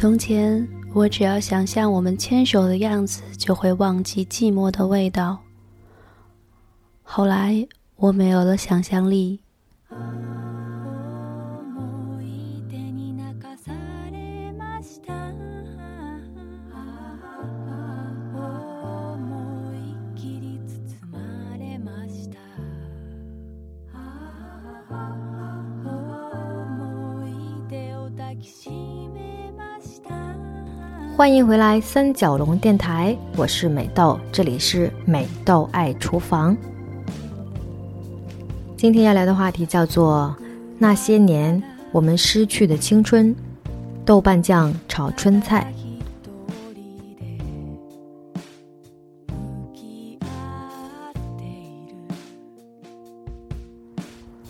从前，我只要想象我们牵手的样子，就会忘记寂寞的味道。后来，我没有了想象力。欢迎回来，三角龙电台，我是美豆，这里是美豆爱厨房。今天要聊的话题叫做那些年我们失去的青春。豆瓣酱炒春菜。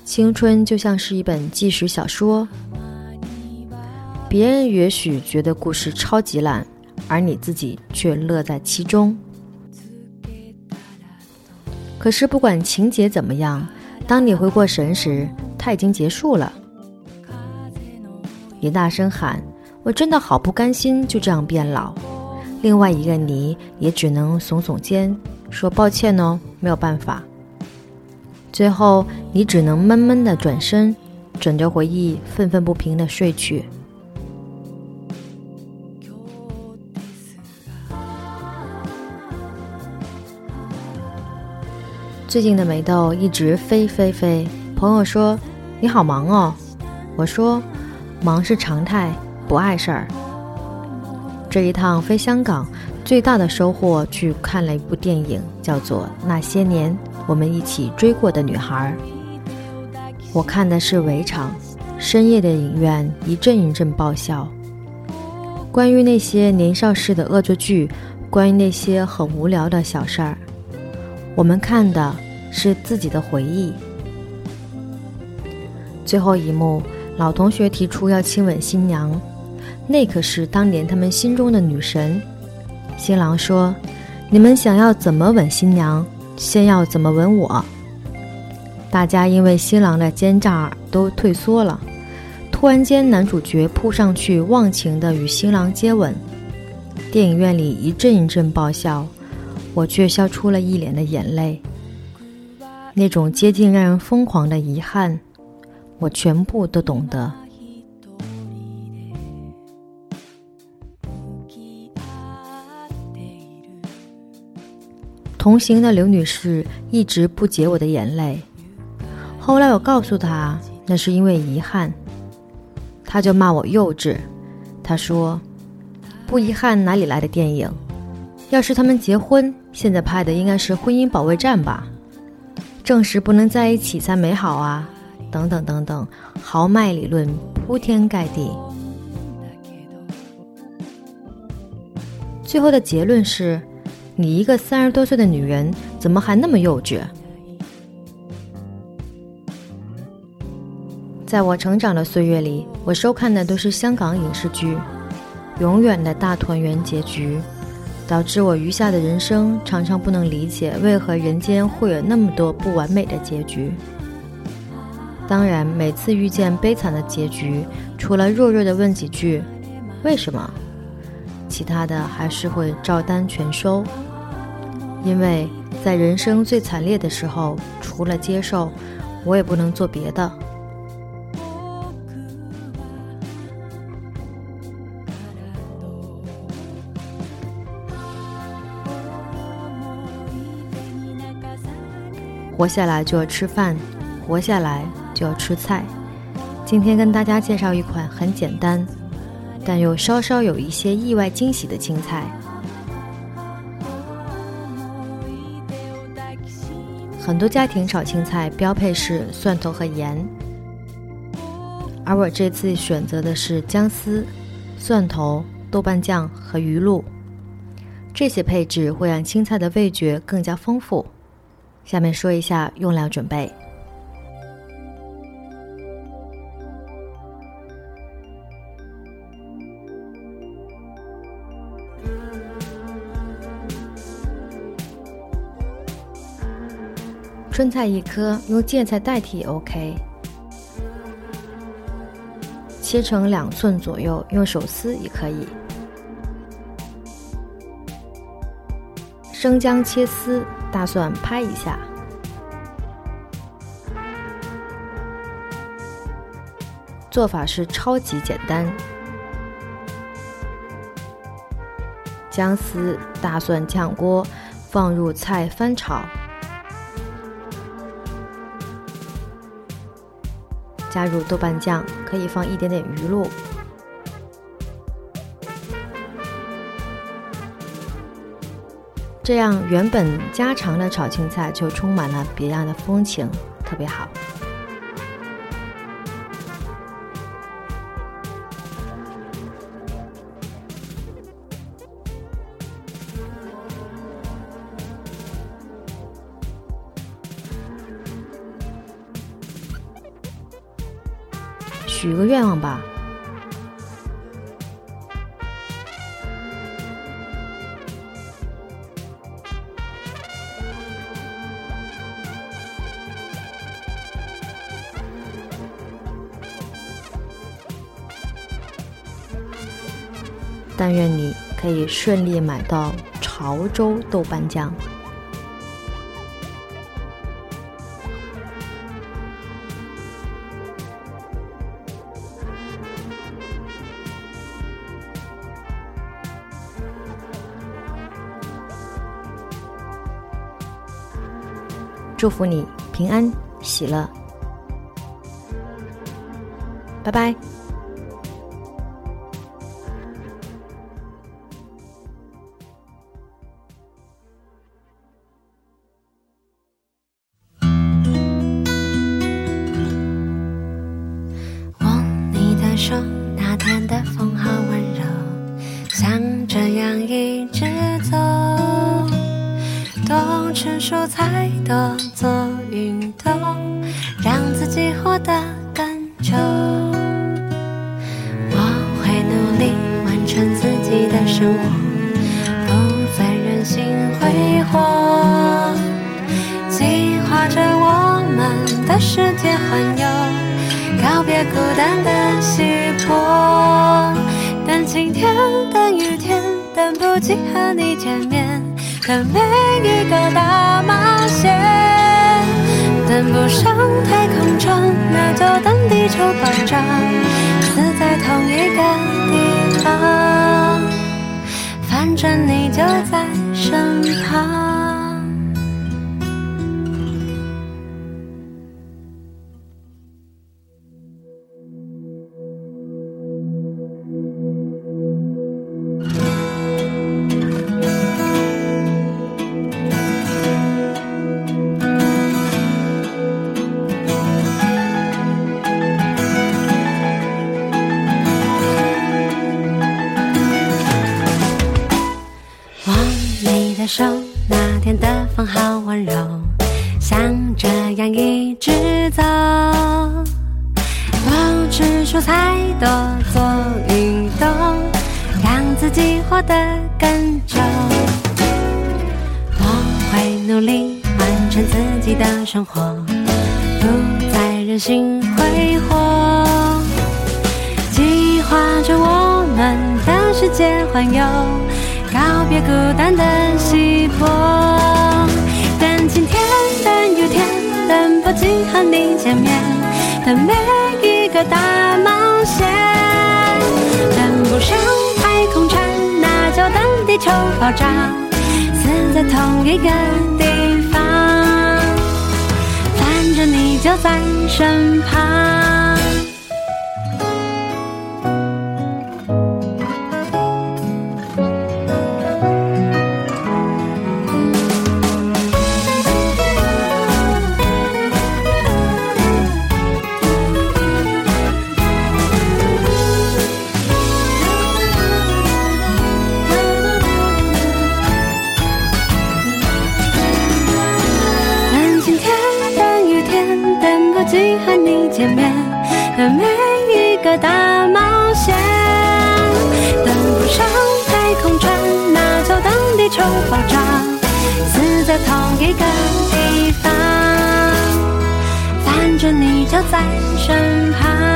青春就像是一本纪实小说。别人也许觉得故事超级烂，而你自己却乐在其中。可是不管情节怎么样，当你回过神时，它已经结束了。你大声喊：“我真的好不甘心就这样变老。”另外一个你也只能耸耸肩，说：“抱歉哦，没有办法。”最后，你只能闷闷的转身，枕着回忆，愤愤不平的睡去。最近的美豆一直飞飞飞。朋友说：“你好忙哦。”我说：“忙是常态，不碍事儿。”这一趟飞香港，最大的收获去看了一部电影，叫做《那些年我们一起追过的女孩》。我看的是围场，深夜的影院一阵一阵爆笑。关于那些年少时的恶作剧，关于那些很无聊的小事儿。我们看的是自己的回忆。最后一幕，老同学提出要亲吻新娘，那可是当年他们心中的女神。新郎说：“你们想要怎么吻新娘，先要怎么吻我。”大家因为新郎的奸诈都退缩了。突然间，男主角扑上去，忘情的与新郎接吻。电影院里一阵一阵爆笑。我却笑出了一脸的眼泪，那种接近让人疯狂的遗憾，我全部都懂得。同行的刘女士一直不解我的眼泪，后来我告诉她那是因为遗憾，她就骂我幼稚。她说：“不遗憾哪里来的电影？要是他们结婚。”现在拍的应该是婚姻保卫战吧？证实不能在一起才美好啊！等等等等，豪迈理论铺天盖地。最后的结论是：你一个三十多岁的女人，怎么还那么幼稚？在我成长的岁月里，我收看的都是香港影视剧，永远的大团圆结局。导致我余下的人生常常不能理解，为何人间会有那么多不完美的结局。当然，每次遇见悲惨的结局，除了弱弱的问几句“为什么”，其他的还是会照单全收。因为在人生最惨烈的时候，除了接受，我也不能做别的。活下来就要吃饭，活下来就要吃菜。今天跟大家介绍一款很简单，但又稍稍有一些意外惊喜的青菜。很多家庭炒青菜标配是蒜头和盐，而我这次选择的是姜丝、蒜头、豆瓣酱和鱼露。这些配置会让青菜的味觉更加丰富。下面说一下用料准备。春菜一颗，用芥菜代替也 OK。切成两寸左右，用手撕也可以。生姜切丝，大蒜拍一下。做法是超级简单，姜丝、大蒜炝锅，放入菜翻炒，加入豆瓣酱，可以放一点点鱼露。这样，原本家常的炒青菜就充满了别样的风情，特别好。许个愿望吧。但愿你可以顺利买到潮州豆瓣酱。祝福你平安喜乐，拜拜。说那天的风好温柔，像这样一直走。多吃蔬菜多做运动，让自己活得更久。我会努力完成自己的生活，不再任性挥霍。计划着我们的世界环游，告别孤单的稀薄。等晴天，等雨天，等不及和你见面。等每一个大冒险，等不上太空船，那就等地球爆炸，死在同一个地方，反正你就在身旁。手，那天的风好温柔，像这样一直走，多吃蔬菜，多做运动，让自己活得更久。我会努力完成自己的生活，不再任性挥霍，计划着我们的世界环游。告别孤单的稀薄，等晴天，等雨天，等不及和你见面等每一个大冒险。登不上太空船，那就等地球爆炸，死在同一个地方，反正你就在身旁。个大冒险，登不上太空船，那就等地球爆炸，死在同一个地方，反正你就在身旁。